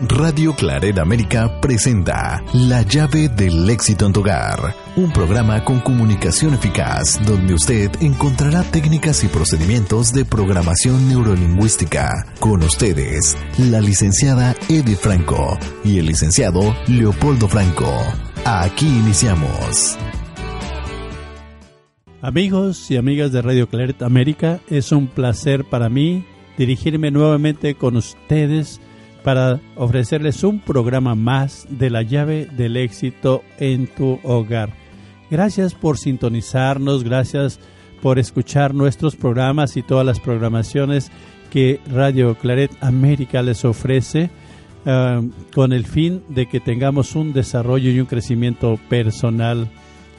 Radio Claret América presenta La llave del éxito en tu hogar, un programa con comunicación eficaz donde usted encontrará técnicas y procedimientos de programación neurolingüística. Con ustedes, la licenciada Edith Franco y el licenciado Leopoldo Franco. Aquí iniciamos. Amigos y amigas de Radio Claret América, es un placer para mí dirigirme nuevamente con ustedes para ofrecerles un programa más de la llave del éxito en tu hogar. Gracias por sintonizarnos, gracias por escuchar nuestros programas y todas las programaciones que Radio Claret América les ofrece uh, con el fin de que tengamos un desarrollo y un crecimiento personal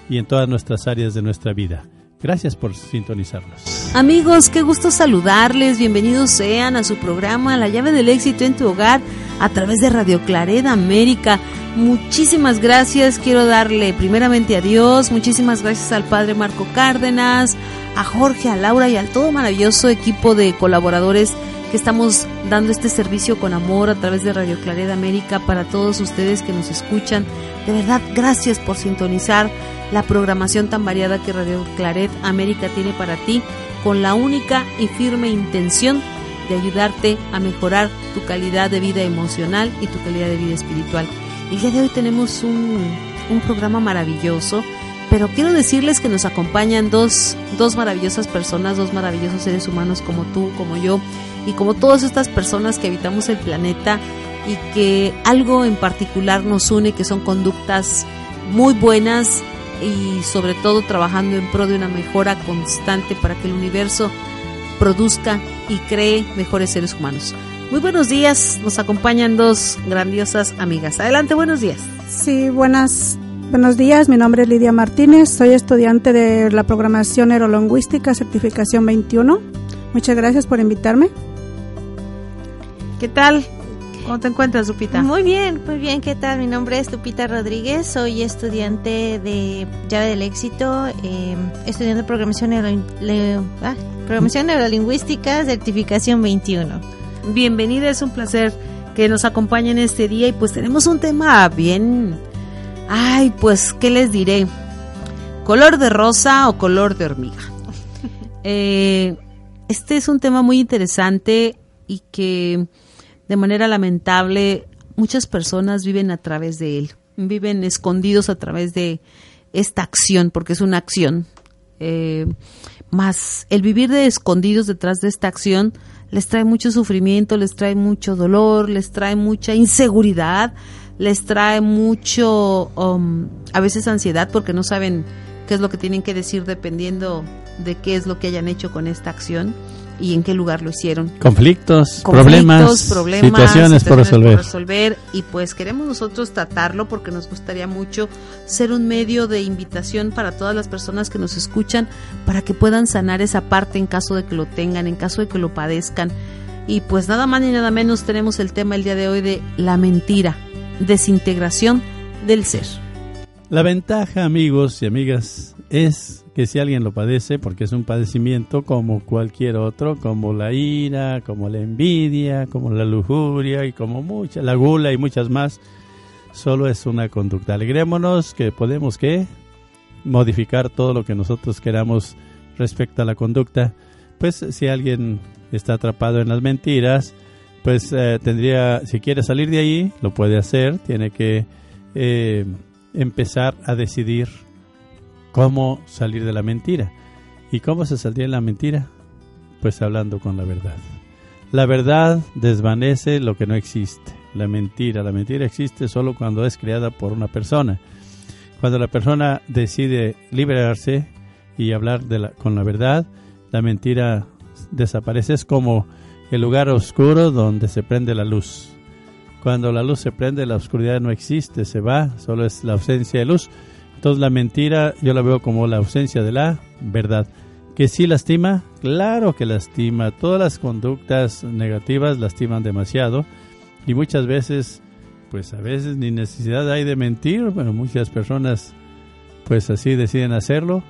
y en todas nuestras áreas de nuestra vida. Gracias por sintonizarnos. Amigos, qué gusto saludarles. Bienvenidos sean a su programa La llave del éxito en tu hogar a través de Radio Claret América. Muchísimas gracias. Quiero darle primeramente a Dios. Muchísimas gracias al Padre Marco Cárdenas, a Jorge, a Laura y al todo maravilloso equipo de colaboradores que estamos dando este servicio con amor a través de Radio Claret América para todos ustedes que nos escuchan. De verdad, gracias por sintonizar la programación tan variada que Radio Claret América tiene para ti, con la única y firme intención de ayudarte a mejorar tu calidad de vida emocional y tu calidad de vida espiritual. El día de hoy tenemos un, un programa maravilloso, pero quiero decirles que nos acompañan dos, dos maravillosas personas, dos maravillosos seres humanos como tú, como yo, y como todas estas personas que habitamos el planeta y que algo en particular nos une, que son conductas muy buenas, y sobre todo trabajando en pro de una mejora constante para que el universo produzca y cree mejores seres humanos. Muy buenos días, nos acompañan dos grandiosas amigas. Adelante, buenos días. Sí, buenas, buenos días, mi nombre es Lidia Martínez, soy estudiante de la programación neurolingüística certificación 21. Muchas gracias por invitarme. ¿Qué tal? ¿Cómo te encuentras, Lupita? Muy bien, muy bien. ¿Qué tal? Mi nombre es Lupita Rodríguez. Soy estudiante de Llave del Éxito, eh, estudiando programación, neuro, le, ah, programación neurolingüística, certificación 21. Bienvenida, es un placer que nos acompañen este día y pues tenemos un tema bien... Ay, pues, ¿qué les diré? ¿Color de rosa o color de hormiga? eh, este es un tema muy interesante y que de manera lamentable, muchas personas viven a través de él, viven escondidos a través de esta acción, porque es una acción. Eh, más el vivir de escondidos detrás de esta acción les trae mucho sufrimiento, les trae mucho dolor, les trae mucha inseguridad, les trae mucho, um, a veces ansiedad porque no saben qué es lo que tienen que decir dependiendo de qué es lo que hayan hecho con esta acción y en qué lugar lo hicieron. Conflictos, problemas, situaciones, por, resolver. por resolver. Y pues queremos nosotros tratarlo porque nos gustaría mucho ser un medio de invitación para todas las personas que nos escuchan para que puedan sanar esa parte en caso de que lo tengan, en caso de que lo padezcan. Y pues nada más ni nada menos tenemos el tema el día de hoy de la mentira, desintegración del ser. La ventaja, amigos y amigas, es que si alguien lo padece, porque es un padecimiento como cualquier otro, como la ira, como la envidia, como la lujuria y como mucha, la gula y muchas más, solo es una conducta. Alegrémonos que podemos que modificar todo lo que nosotros queramos respecto a la conducta. Pues si alguien está atrapado en las mentiras, pues eh, tendría, si quiere salir de ahí, lo puede hacer, tiene que eh, empezar a decidir cómo salir de la mentira. ¿Y cómo se saldría de la mentira? Pues hablando con la verdad. La verdad desvanece lo que no existe. La mentira, la mentira existe solo cuando es creada por una persona. Cuando la persona decide liberarse y hablar con la verdad, la mentira desaparece. Es como el lugar oscuro donde se prende la luz. Cuando la luz se prende, la oscuridad no existe, se va, solo es la ausencia de luz. Entonces la mentira yo la veo como la ausencia de la verdad. ¿Que sí lastima? Claro que lastima. Todas las conductas negativas lastiman demasiado y muchas veces, pues a veces ni necesidad hay de mentir, pero muchas personas pues así deciden hacerlo,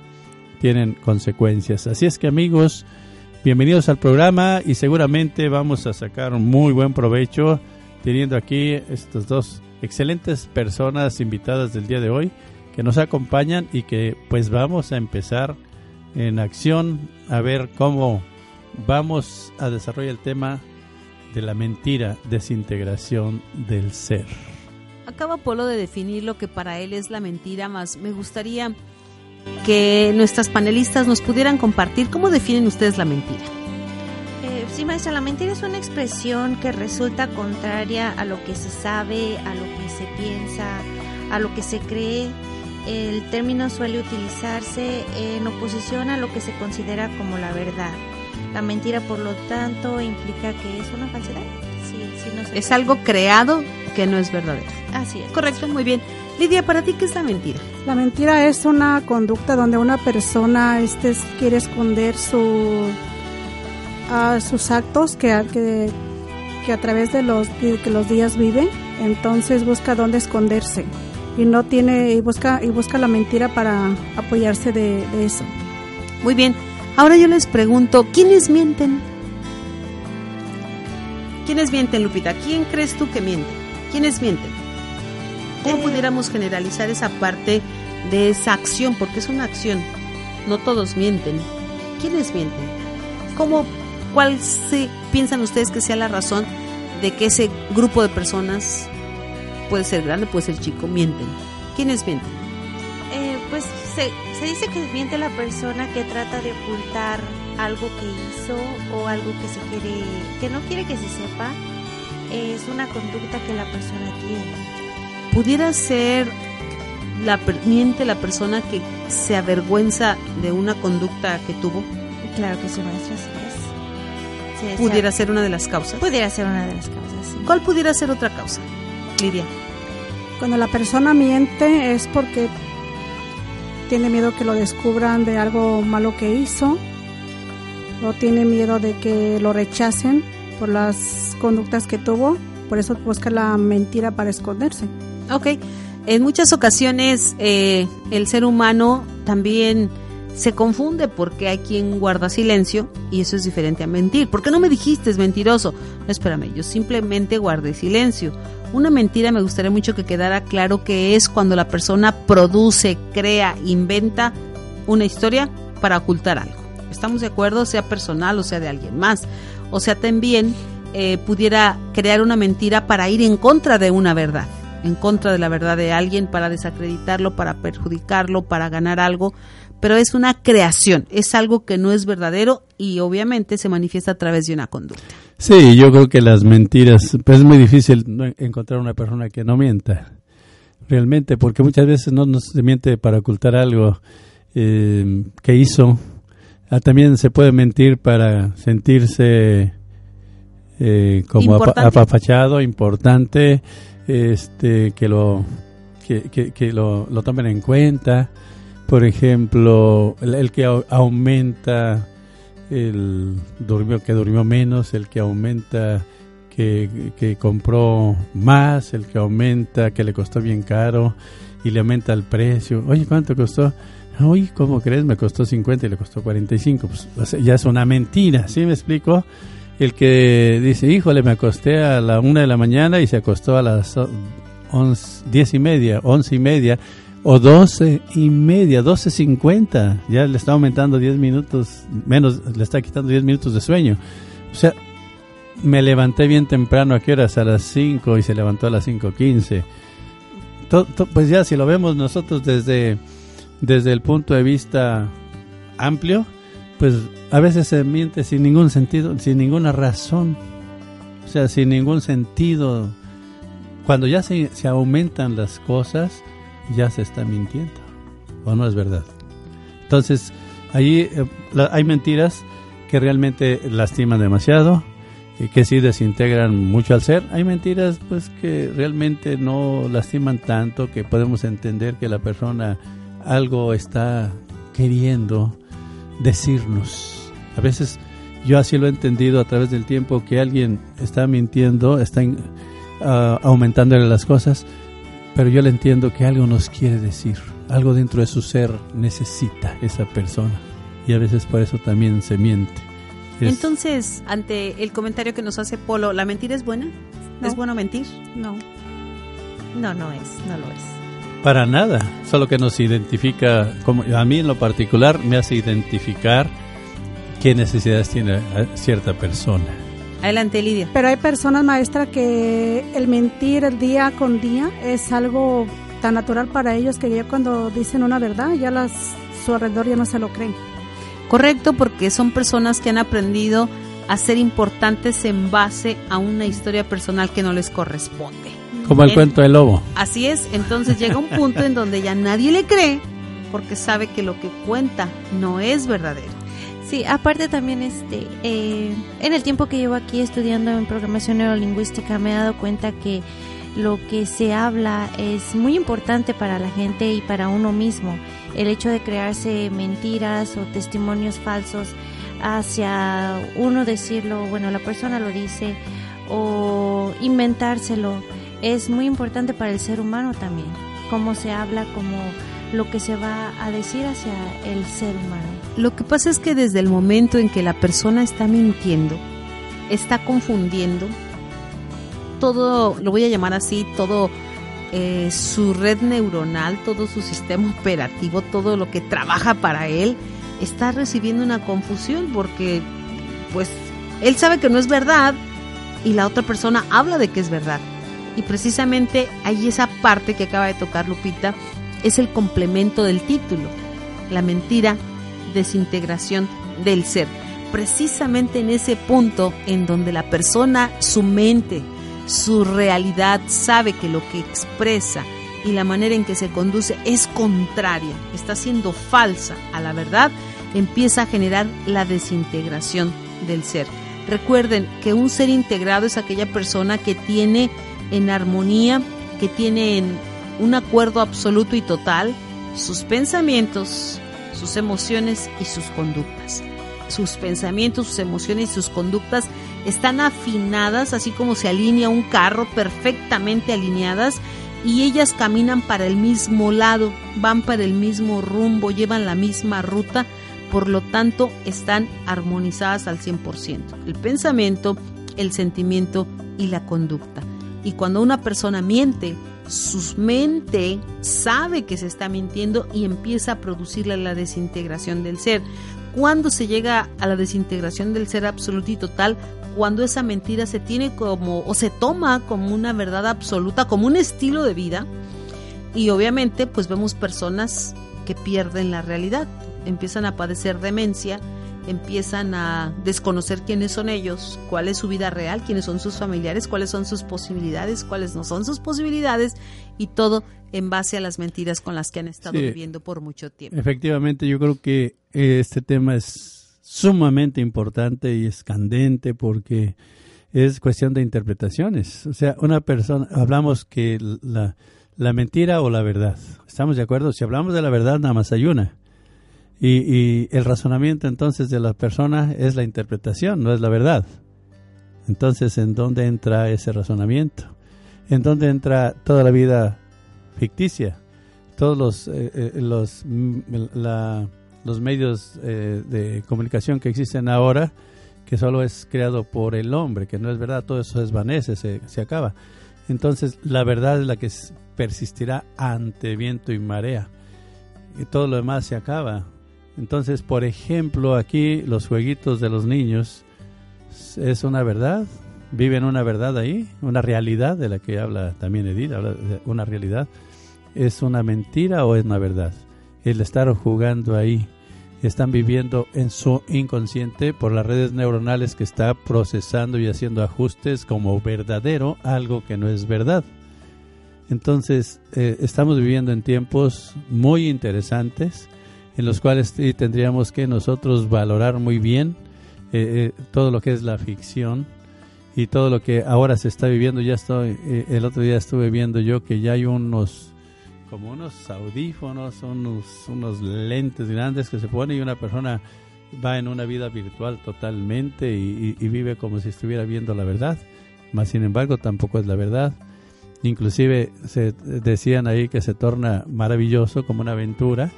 tienen consecuencias. Así es que amigos, bienvenidos al programa y seguramente vamos a sacar muy buen provecho teniendo aquí estas dos excelentes personas invitadas del día de hoy que nos acompañan y que pues vamos a empezar en acción a ver cómo vamos a desarrollar el tema de la mentira, desintegración del ser. Acaba Polo de definir lo que para él es la mentira, más me gustaría que nuestras panelistas nos pudieran compartir cómo definen ustedes la mentira. Eh, sí, maestra, la mentira es una expresión que resulta contraria a lo que se sabe, a lo que se piensa, a lo que se cree. El término suele utilizarse en oposición a lo que se considera como la verdad. La mentira, por lo tanto, implica que es una falsedad. Sí, sí, no Es algo creado que no es verdadero. Así es. Correcto, muy bien. Lidia, ¿para ti qué es la mentira? La mentira es una conducta donde una persona este, quiere esconder su, sus actos que, a- que, que a través de los, de que los días vive, entonces busca dónde esconderse y no tiene y busca y busca la mentira para apoyarse de, de eso. Muy bien. Ahora yo les pregunto, ¿quiénes mienten? ¿Quiénes mienten, Lupita? ¿Quién crees tú que miente? ¿Quiénes mienten? ¿Cómo Eh. pudiéramos generalizar esa parte de esa acción? Porque es una acción. No todos mienten. ¿Quiénes mienten? ¿Cómo, cuál se, piensan ustedes que sea la razón de que ese grupo de personas, puede ser grande, puede ser chico, mienten? ¿Quiénes mienten? Eh, pues se, se dice que miente la persona que trata de ocultar algo que hizo o algo que se quiere, que no quiere que se sepa. Es una conducta que la persona tiene. pudiera ser la miente la persona que se avergüenza de una conducta que tuvo Claro que sí, maestra, así es. Sí, pudiera ser una de las causas pudiera ser una de las causas. sí. ¿cuál pudiera ser otra causa Lidia Cuando la persona miente es porque tiene miedo que lo descubran de algo malo que hizo o tiene miedo de que lo rechacen por las conductas que tuvo, por eso busca la mentira para esconderse. Ok, en muchas ocasiones eh, el ser humano también se confunde porque hay quien guarda silencio y eso es diferente a mentir. ¿Por qué no me dijiste es mentiroso? No, espérame, yo simplemente guardé silencio. Una mentira me gustaría mucho que quedara claro que es cuando la persona produce, crea, inventa una historia para ocultar algo. ¿Estamos de acuerdo? Sea personal o sea de alguien más. O sea, también eh, pudiera crear una mentira para ir en contra de una verdad, en contra de la verdad de alguien, para desacreditarlo, para perjudicarlo, para ganar algo. Pero es una creación, es algo que no es verdadero y obviamente se manifiesta a través de una conducta. Sí, yo creo que las mentiras, pues es muy difícil encontrar una persona que no mienta, realmente, porque muchas veces no, no se miente para ocultar algo eh, que hizo. Ah, también se puede mentir para sentirse eh, como Importante. apapachado, importante, este, que lo que, que- que lo, lo tomen en cuenta. Por ejemplo, el, el que au- aumenta el durmió que durmió menos, el que aumenta que, que compró más, el que aumenta que le costó bien caro y le aumenta el precio. Oye, ¿cuánto costó? Oye, ¿cómo crees? Me costó 50 y le costó 45. Pues o sea, ya es una mentira, ¿sí me explico? El que dice, híjole, me acosté a la una de la mañana y se acostó a las once, diez y media, once y media, o doce y media, doce cincuenta. Ya le está aumentando 10 minutos, menos, le está quitando 10 minutos de sueño. O sea, me levanté bien temprano, ¿a qué horas? A las 5 y se levantó a las 5.15. To- to- Pues ya, si lo vemos nosotros desde, desde el punto de vista amplio, pues a veces se miente sin ningún sentido, sin ninguna razón. O sea, sin ningún sentido. Cuando ya se, se aumentan las cosas, ya se está mintiendo. ¿O no es verdad? Entonces, ahí eh, la- hay mentiras que realmente lastiman demasiado que sí desintegran mucho al ser. Hay mentiras pues que realmente no lastiman tanto que podemos entender que la persona algo está queriendo decirnos. A veces yo así lo he entendido a través del tiempo que alguien está mintiendo, está uh, aumentándole las cosas, pero yo le entiendo que algo nos quiere decir, algo dentro de su ser necesita esa persona y a veces por eso también se miente. Entonces, ante el comentario que nos hace Polo, ¿la mentira es buena? ¿Es bueno mentir? No. No, no es, no lo es. Para nada, solo que nos identifica, como a mí en lo particular me hace identificar qué necesidades tiene cierta persona. Adelante, Lidia. Pero hay personas, maestra, que el mentir el día con día es algo tan natural para ellos que ya cuando dicen una verdad, ya las, su alrededor ya no se lo creen. Correcto, porque son personas que han aprendido a ser importantes en base a una historia personal que no les corresponde. Como el cuento del lobo. Así es, entonces llega un punto en donde ya nadie le cree porque sabe que lo que cuenta no es verdadero. Sí, aparte también este, eh, en el tiempo que llevo aquí estudiando en programación neurolingüística me he dado cuenta que lo que se habla es muy importante para la gente y para uno mismo. El hecho de crearse mentiras o testimonios falsos hacia uno decirlo, bueno, la persona lo dice, o inventárselo, es muy importante para el ser humano también. Cómo se habla, como lo que se va a decir hacia el ser humano. Lo que pasa es que desde el momento en que la persona está mintiendo, está confundiendo, todo, lo voy a llamar así, todo eh, su red neuronal, todo su sistema operativo, todo lo que trabaja para él, está recibiendo una confusión porque pues él sabe que no es verdad y la otra persona habla de que es verdad. Y precisamente ahí esa parte que acaba de tocar Lupita es el complemento del título, la mentira, desintegración del ser. Precisamente en ese punto en donde la persona, su mente, su realidad sabe que lo que expresa y la manera en que se conduce es contraria, está siendo falsa a la verdad, empieza a generar la desintegración del ser. Recuerden que un ser integrado es aquella persona que tiene en armonía, que tiene en un acuerdo absoluto y total sus pensamientos, sus emociones y sus conductas. Sus pensamientos, sus emociones y sus conductas están afinadas, así como se alinea un carro, perfectamente alineadas, y ellas caminan para el mismo lado, van para el mismo rumbo, llevan la misma ruta, por lo tanto están armonizadas al 100%. El pensamiento, el sentimiento y la conducta. Y cuando una persona miente, su mente sabe que se está mintiendo y empieza a producirle la desintegración del ser. Cuando se llega a la desintegración del ser absoluto y total, cuando esa mentira se tiene como o se toma como una verdad absoluta, como un estilo de vida, y obviamente pues vemos personas que pierden la realidad, empiezan a padecer demencia, empiezan a desconocer quiénes son ellos, cuál es su vida real, quiénes son sus familiares, cuáles son sus posibilidades, cuáles no son sus posibilidades y todo en base a las mentiras con las que han estado viviendo por mucho tiempo. Efectivamente, yo creo que este tema es sumamente importante y es candente porque es cuestión de interpretaciones. O sea, una persona, hablamos que la, la mentira o la verdad. ¿Estamos de acuerdo? Si hablamos de la verdad, nada más hay una y, el razonamiento entonces de la persona es la interpretación, no es la verdad. Entonces, ¿en dónde entra ese razonamiento? ¿En dónde entra toda la vida ficticia? Todos los, eh, eh, los, mm, los medios eh, de comunicación que existen ahora, que solo es creado por el hombre, que no es verdad, todo eso desvanece, se, se acaba. Entonces, la verdad es la que persistirá ante viento y marea. Y todo lo demás se acaba. Entonces, por ejemplo, aquí los jueguitos de los niños es una verdad, viven una verdad ahí, una realidad de la que habla también Edith, una realidad. ¿Es una mentira o es una verdad? El estar jugando ahí, están viviendo en su inconsciente por las redes neuronales que está procesando y haciendo ajustes como verdadero algo que no es verdad. Entonces, eh, estamos viviendo en tiempos muy interesantes en los cuales tendríamos que nosotros valorar muy bien eh, eh, todo lo que es la ficción y todo lo que ahora se está viviendo, ya estoy, eh, el otro día estuve viendo yo que ya hay unos, como unos audífonos, unos, unos lentes grandes que se pone y una persona va en una vida virtual totalmente y, vive como si estuviera viendo la verdad, más sin embargo tampoco es la verdad. Inclusive se decían ahí que se torna maravilloso como una aventura,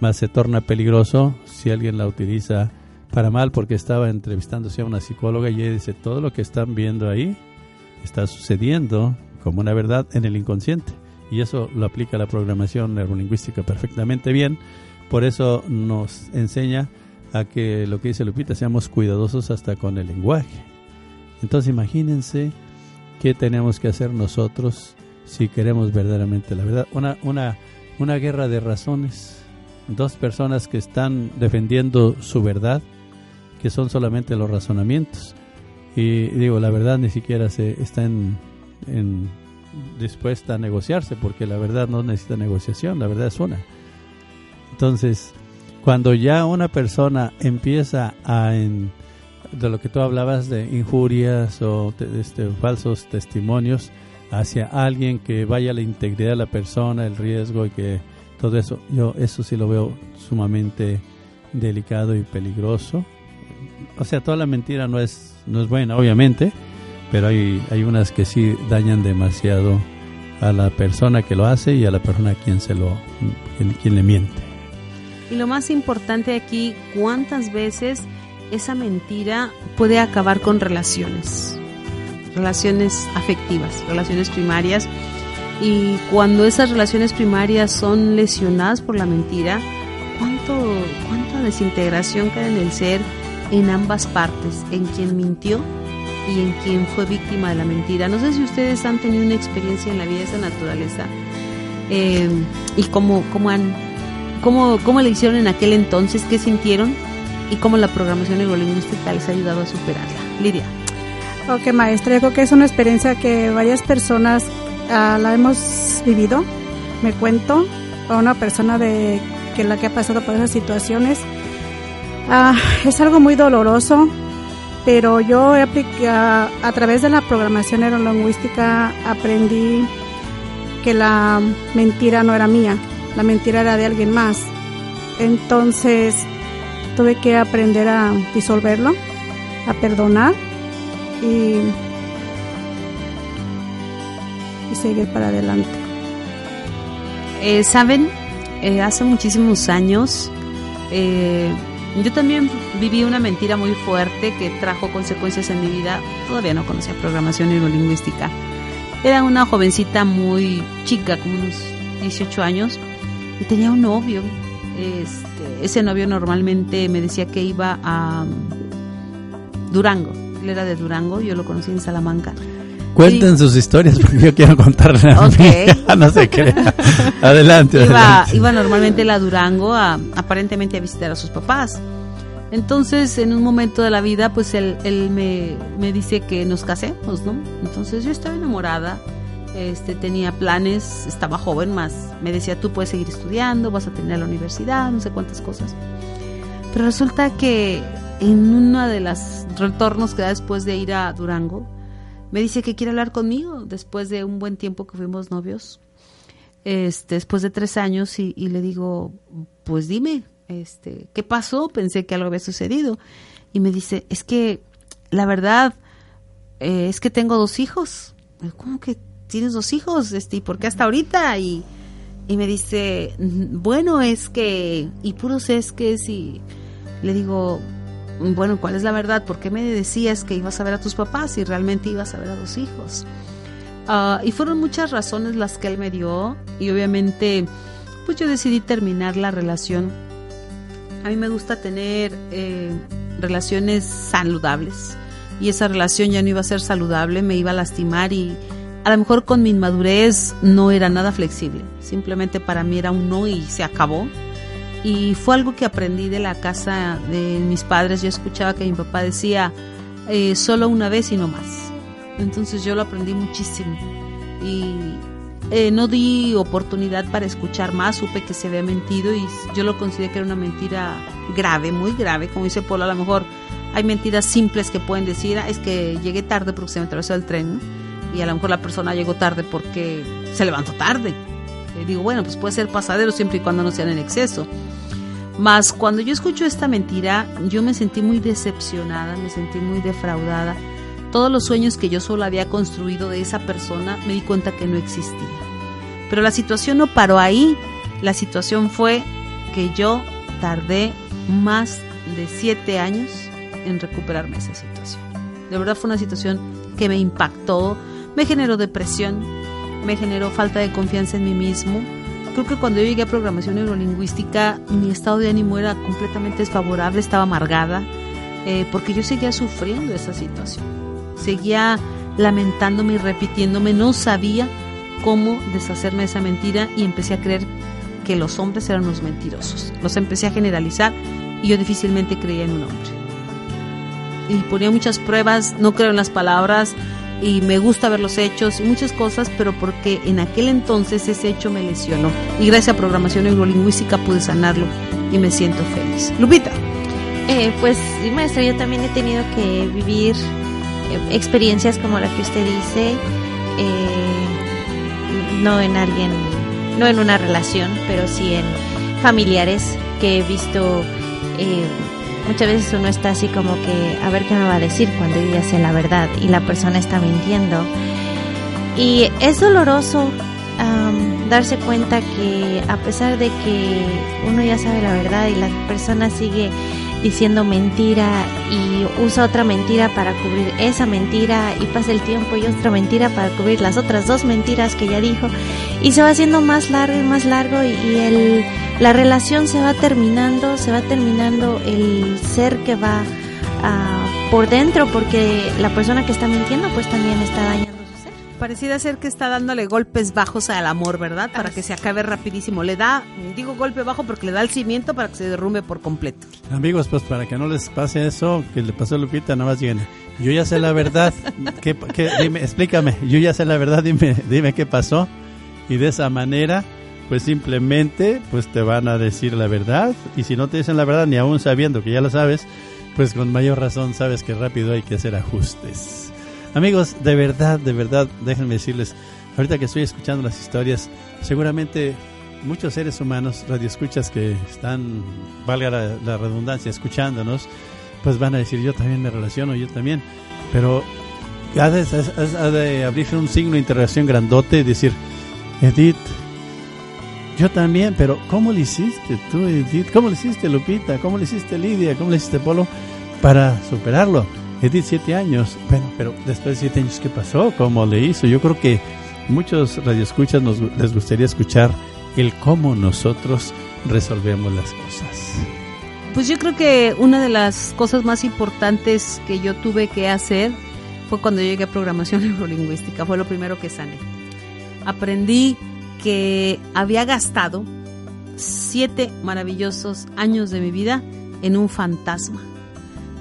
más se torna peligroso si alguien la utiliza para mal porque estaba entrevistándose a una psicóloga y ella dice, todo lo que están viendo ahí está sucediendo como una verdad en el inconsciente. Y eso lo aplica la programación neurolingüística perfectamente bien. Por eso nos enseña a que lo que dice Lupita, seamos cuidadosos hasta con el lenguaje. Entonces imagínense qué tenemos que hacer nosotros si queremos verdaderamente la verdad. Una, una, una guerra de razones, dos personas que están defendiendo su verdad que son solamente los razonamientos. Y digo, la verdad ni siquiera se está en, dispuesta a negociarse, porque la verdad no necesita negociación, la verdad es una. Entonces, cuando ya una persona empieza a, en, de lo que tú hablabas de injurias o este, falsos testimonios hacia alguien que vaya la integridad de la persona, el riesgo y que todo eso, yo eso sí lo veo sumamente delicado y peligroso o sea, toda la mentira no es, no es buena, obviamente, pero hay, hay unas que sí dañan demasiado a la persona que lo hace y a la persona a quien, se lo, quien, le miente. Y lo más importante aquí, ¿cuántas veces esa mentira puede acabar con relaciones? Relaciones afectivas, relaciones primarias. Y cuando esas relaciones primarias son lesionadas por la mentira, ¿cuánto, ¿cuánta desintegración queda en el ser? en ambas partes, en quien mintió y en quien fue víctima de la mentira. No sé si ustedes han tenido una experiencia en la vida de esa naturaleza eh, y cómo, cómo, han, cómo, cómo le hicieron en aquel entonces, qué sintieron y cómo la programación neurolingüística les ha ayudado a superarla. Lidia. Ok, maestra, yo creo que es una experiencia que varias personas ah, la hemos vivido. Me cuento a una persona de que la que ha pasado por esas situaciones Ah, es algo muy doloroso, pero yo he aplicado, a través de la programación neurolingüística aprendí que la mentira no era mía, la mentira era de alguien más. Entonces tuve que aprender a disolverlo, a perdonar y, y seguir para adelante. Eh, Saben, eh, hace muchísimos años eh, yo también viví una mentira muy fuerte que trajo consecuencias en mi vida. Todavía no conocía programación neurolingüística. Era una jovencita muy chica, como unos 18 años, y tenía un novio. Este, ese novio normalmente me decía que iba a um, Durango. Él era de Durango, yo lo conocí en Salamanca. Cuenten sus historias porque yo quiero contarle a no se crea. adelante, iba, Iba normalmente a Durango a, aparentemente a visitar a sus papás. Entonces, en un momento de la vida, pues él, él me, me, dice que nos casemos, ¿no? Entonces yo estaba enamorada, este, tenía planes, estaba joven más. Me decía, tú puedes seguir estudiando, vas a tener la universidad, no sé cuántas cosas. Pero resulta que en uno de los retornos que da después de ir a Durango, me dice que quiere hablar conmigo después de un buen tiempo que fuimos novios, este, después de tres años, y, le digo, pues dime, este, ¿qué pasó? Pensé que algo había sucedido. Y me dice, es que la verdad eh, es que tengo dos hijos. ¿Cómo que tienes dos hijos? Este, ¿Y por qué hasta ahorita? Y, y me dice, bueno, es que, y puros es que si, le digo, bueno, ¿cuál es la verdad? ¿Por qué me decías que ibas a ver a tus papás y realmente ibas a ver a dos hijos? Ah, y fueron muchas razones las que él me dio y obviamente pues yo decidí terminar la relación. A mí me gusta tener eh, relaciones saludables y esa relación ya no iba a ser saludable, me iba a lastimar y a lo mejor con mi inmadurez no era nada flexible. Simplemente para mí era un no y se acabó y fue algo que aprendí de la casa de mis padres. Yo escuchaba que mi papá decía eh, solo una vez y no más. Entonces yo lo aprendí muchísimo y eh, no di oportunidad para escuchar más. Supe que se había mentido y yo lo consideré que era una mentira grave, muy grave. Como dice Polo, a lo mejor hay mentiras simples que pueden decir, ah, es que llegué tarde porque se me atravesó el tren, y a lo mejor la persona llegó tarde porque se levantó tarde. Eh, digo, bueno, pues puede ser pasadero siempre y cuando no sean en exceso. Mas cuando yo escucho esta mentira, yo me sentí muy decepcionada, me sentí muy defraudada. Todos los sueños que yo solo había construido de esa persona, me di cuenta que no existía. Pero la situación no paró ahí. La situación fue que yo tardé más de siete años en recuperarme de esa situación. De verdad fue una situación que me impactó, me generó depresión, me generó falta de confianza en mí mismo. Creo que cuando yo llegué a programación neurolingüística, mi estado de ánimo era completamente desfavorable, estaba amargada, eh, porque yo seguía sufriendo esa situación. Seguía lamentándome y repitiéndome, no sabía cómo deshacerme de esa mentira y empecé a creer que los hombres eran los mentirosos. Los empecé a generalizar y yo difícilmente creía en un hombre. Y ponía muchas pruebas, no creo en las palabras y me gusta ver los hechos y muchas cosas, pero porque en aquel entonces ese hecho me lesionó. Y gracias a programación neurolingüística pude sanarlo y me siento feliz. Lupita. Eh, pues sí, maestra, yo también he tenido que vivir eh, experiencias como la que usted dice, eh, no en alguien, no en una relación, pero sí en familiares que he visto eh, muchas veces uno está así como que a ver qué me va a decir cuando yo ya sé la verdad y la persona está mintiendo. Y es doloroso darse cuenta que a pesar de que uno ya sabe la verdad y la persona sigue diciendo mentira y usa otra mentira para cubrir esa mentira y pasa el tiempo y otra mentira para cubrir las otras dos mentiras que ya dijo y se va haciendo más largo y más largo y, el la relación se va terminando, se va terminando el ser que va uh, por dentro, porque la persona que está mintiendo pues también está dañando su ser. Que está dándole golpes bajos al amor, ¿verdad? Para que se acabe rapidísimo. Le da, digo golpe bajo porque le da el cimiento para que se derrumbe por completo. Amigos, pues para que no les pase eso que le pasó a Lupita, nada más llena. Yo ya sé la verdad. ¿Qué, qué, dime, explícame. Yo ya sé la verdad. Dime, dime qué pasó. Y de esa manera pues simplemente pues te van a decir la verdad y si no te dicen la verdad ni aún sabiendo que ya lo sabes, pues con mayor razón sabes que rápido hay que hacer ajustes. Amigos, de verdad, de verdad, déjenme decirles, ahorita que estoy escuchando las historias, seguramente muchos seres humanos, radioescuchas que están, valga la, redundancia, escuchándonos, pues van a decir yo también me relaciono, yo también, pero ha de, ha de abrirse un signo de interrogación grandote y decir, Edith, yo también, pero ¿cómo le hiciste tú, Edith? ¿Cómo le hiciste, Lupita? ¿Cómo le hiciste, Lidia? ¿Cómo le hiciste, Polo? Para superarlo. Edith, siete años. Bueno, pero después de siete años, ¿qué pasó? ¿Cómo le hizo? Yo creo que muchos radioescuchas nos, les gustaría escuchar el cómo nosotros resolvemos las cosas. Pues yo creo que una de las cosas más importantes que yo tuve que hacer fue cuando llegué a programación neurolingüística. Fue lo primero que sané. Aprendí que había gastado siete maravillosos años de mi vida en un fantasma.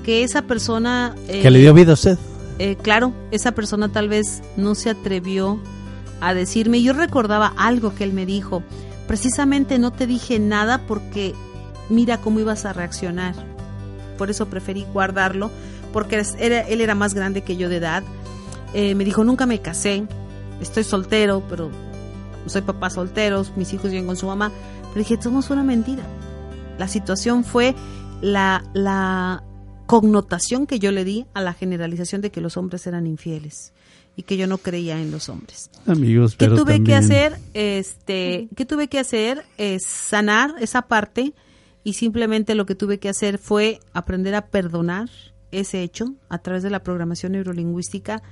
Que esa persona... Eh, que le dio vida a usted. Eh, claro, esa persona tal vez no se atrevió a decirme. Yo recordaba algo que él me dijo. Precisamente no te dije nada porque mira cómo ibas a reaccionar. Por eso preferí guardarlo, porque era, él era más grande que yo de edad. Eh, me dijo, nunca me casé, estoy soltero, pero soy papá solteros, mis hijos viven con su mamá. Pero dije, somos una mentira. La situación fue la, la connotación que yo le di a la generalización de que los hombres eran infieles y que yo no creía en los hombres. Amigos, ¿Qué tuve también... que hacer? Este, ¿qué tuve que hacer? Es sanar esa parte y simplemente lo que tuve que hacer fue aprender a perdonar ese hecho a través de la programación neurolingüística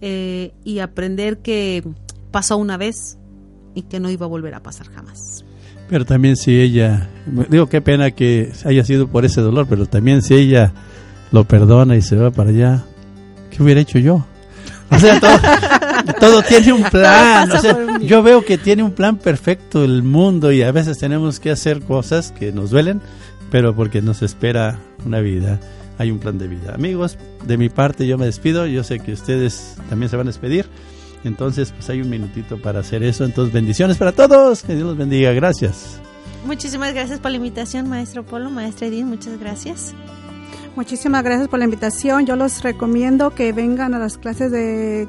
eh, y aprender que pasó una vez, y que no iba a volver a pasar jamás. Pero también si ella, digo qué pena que haya sido por ese dolor, pero también si ella lo perdona y se va para allá, ¿qué hubiera hecho yo? O sea, todo, todo tiene un plan. O sea, yo veo que tiene un plan perfecto el mundo y a veces tenemos que hacer cosas que nos duelen, pero porque nos espera una vida, hay un plan de vida. Amigos, de mi parte yo me despido, yo sé que ustedes también se van a despedir. Entonces, pues hay un minutito para hacer eso. Entonces, bendiciones para todos. Que Dios los bendiga. Gracias. Muchísimas gracias por la invitación, maestro Polo, maestra Edith. Muchas gracias. Muchísimas gracias por la invitación. Yo los recomiendo que vengan a las clases de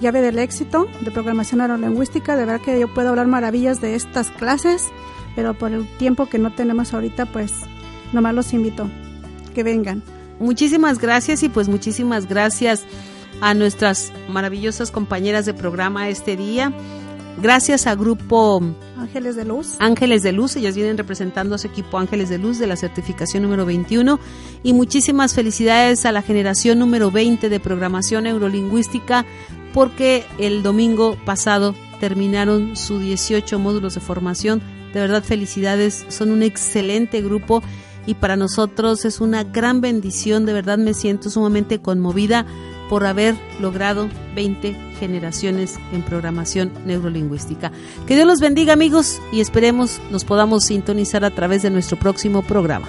llave del éxito de programación neurolingüística. De verdad que yo puedo hablar maravillas de estas clases, pero por el tiempo que no tenemos ahorita, pues nomás los invito que vengan. Muchísimas gracias y pues muchísimas gracias a nuestras maravillosas compañeras de programa este día. Gracias a Grupo Ángeles de Luz. Ángeles de Luz, ellas vienen representando a su equipo Ángeles de Luz de la certificación número 21 y muchísimas felicidades a la generación número 20 de programación neurolingüística porque el domingo pasado terminaron sus 18 módulos de formación. De verdad felicidades, son un excelente grupo y para nosotros es una gran bendición, de verdad me siento sumamente conmovida por haber logrado 20 generaciones en programación neurolingüística. Que Dios los bendiga amigos y esperemos nos podamos sintonizar a través de nuestro próximo programa.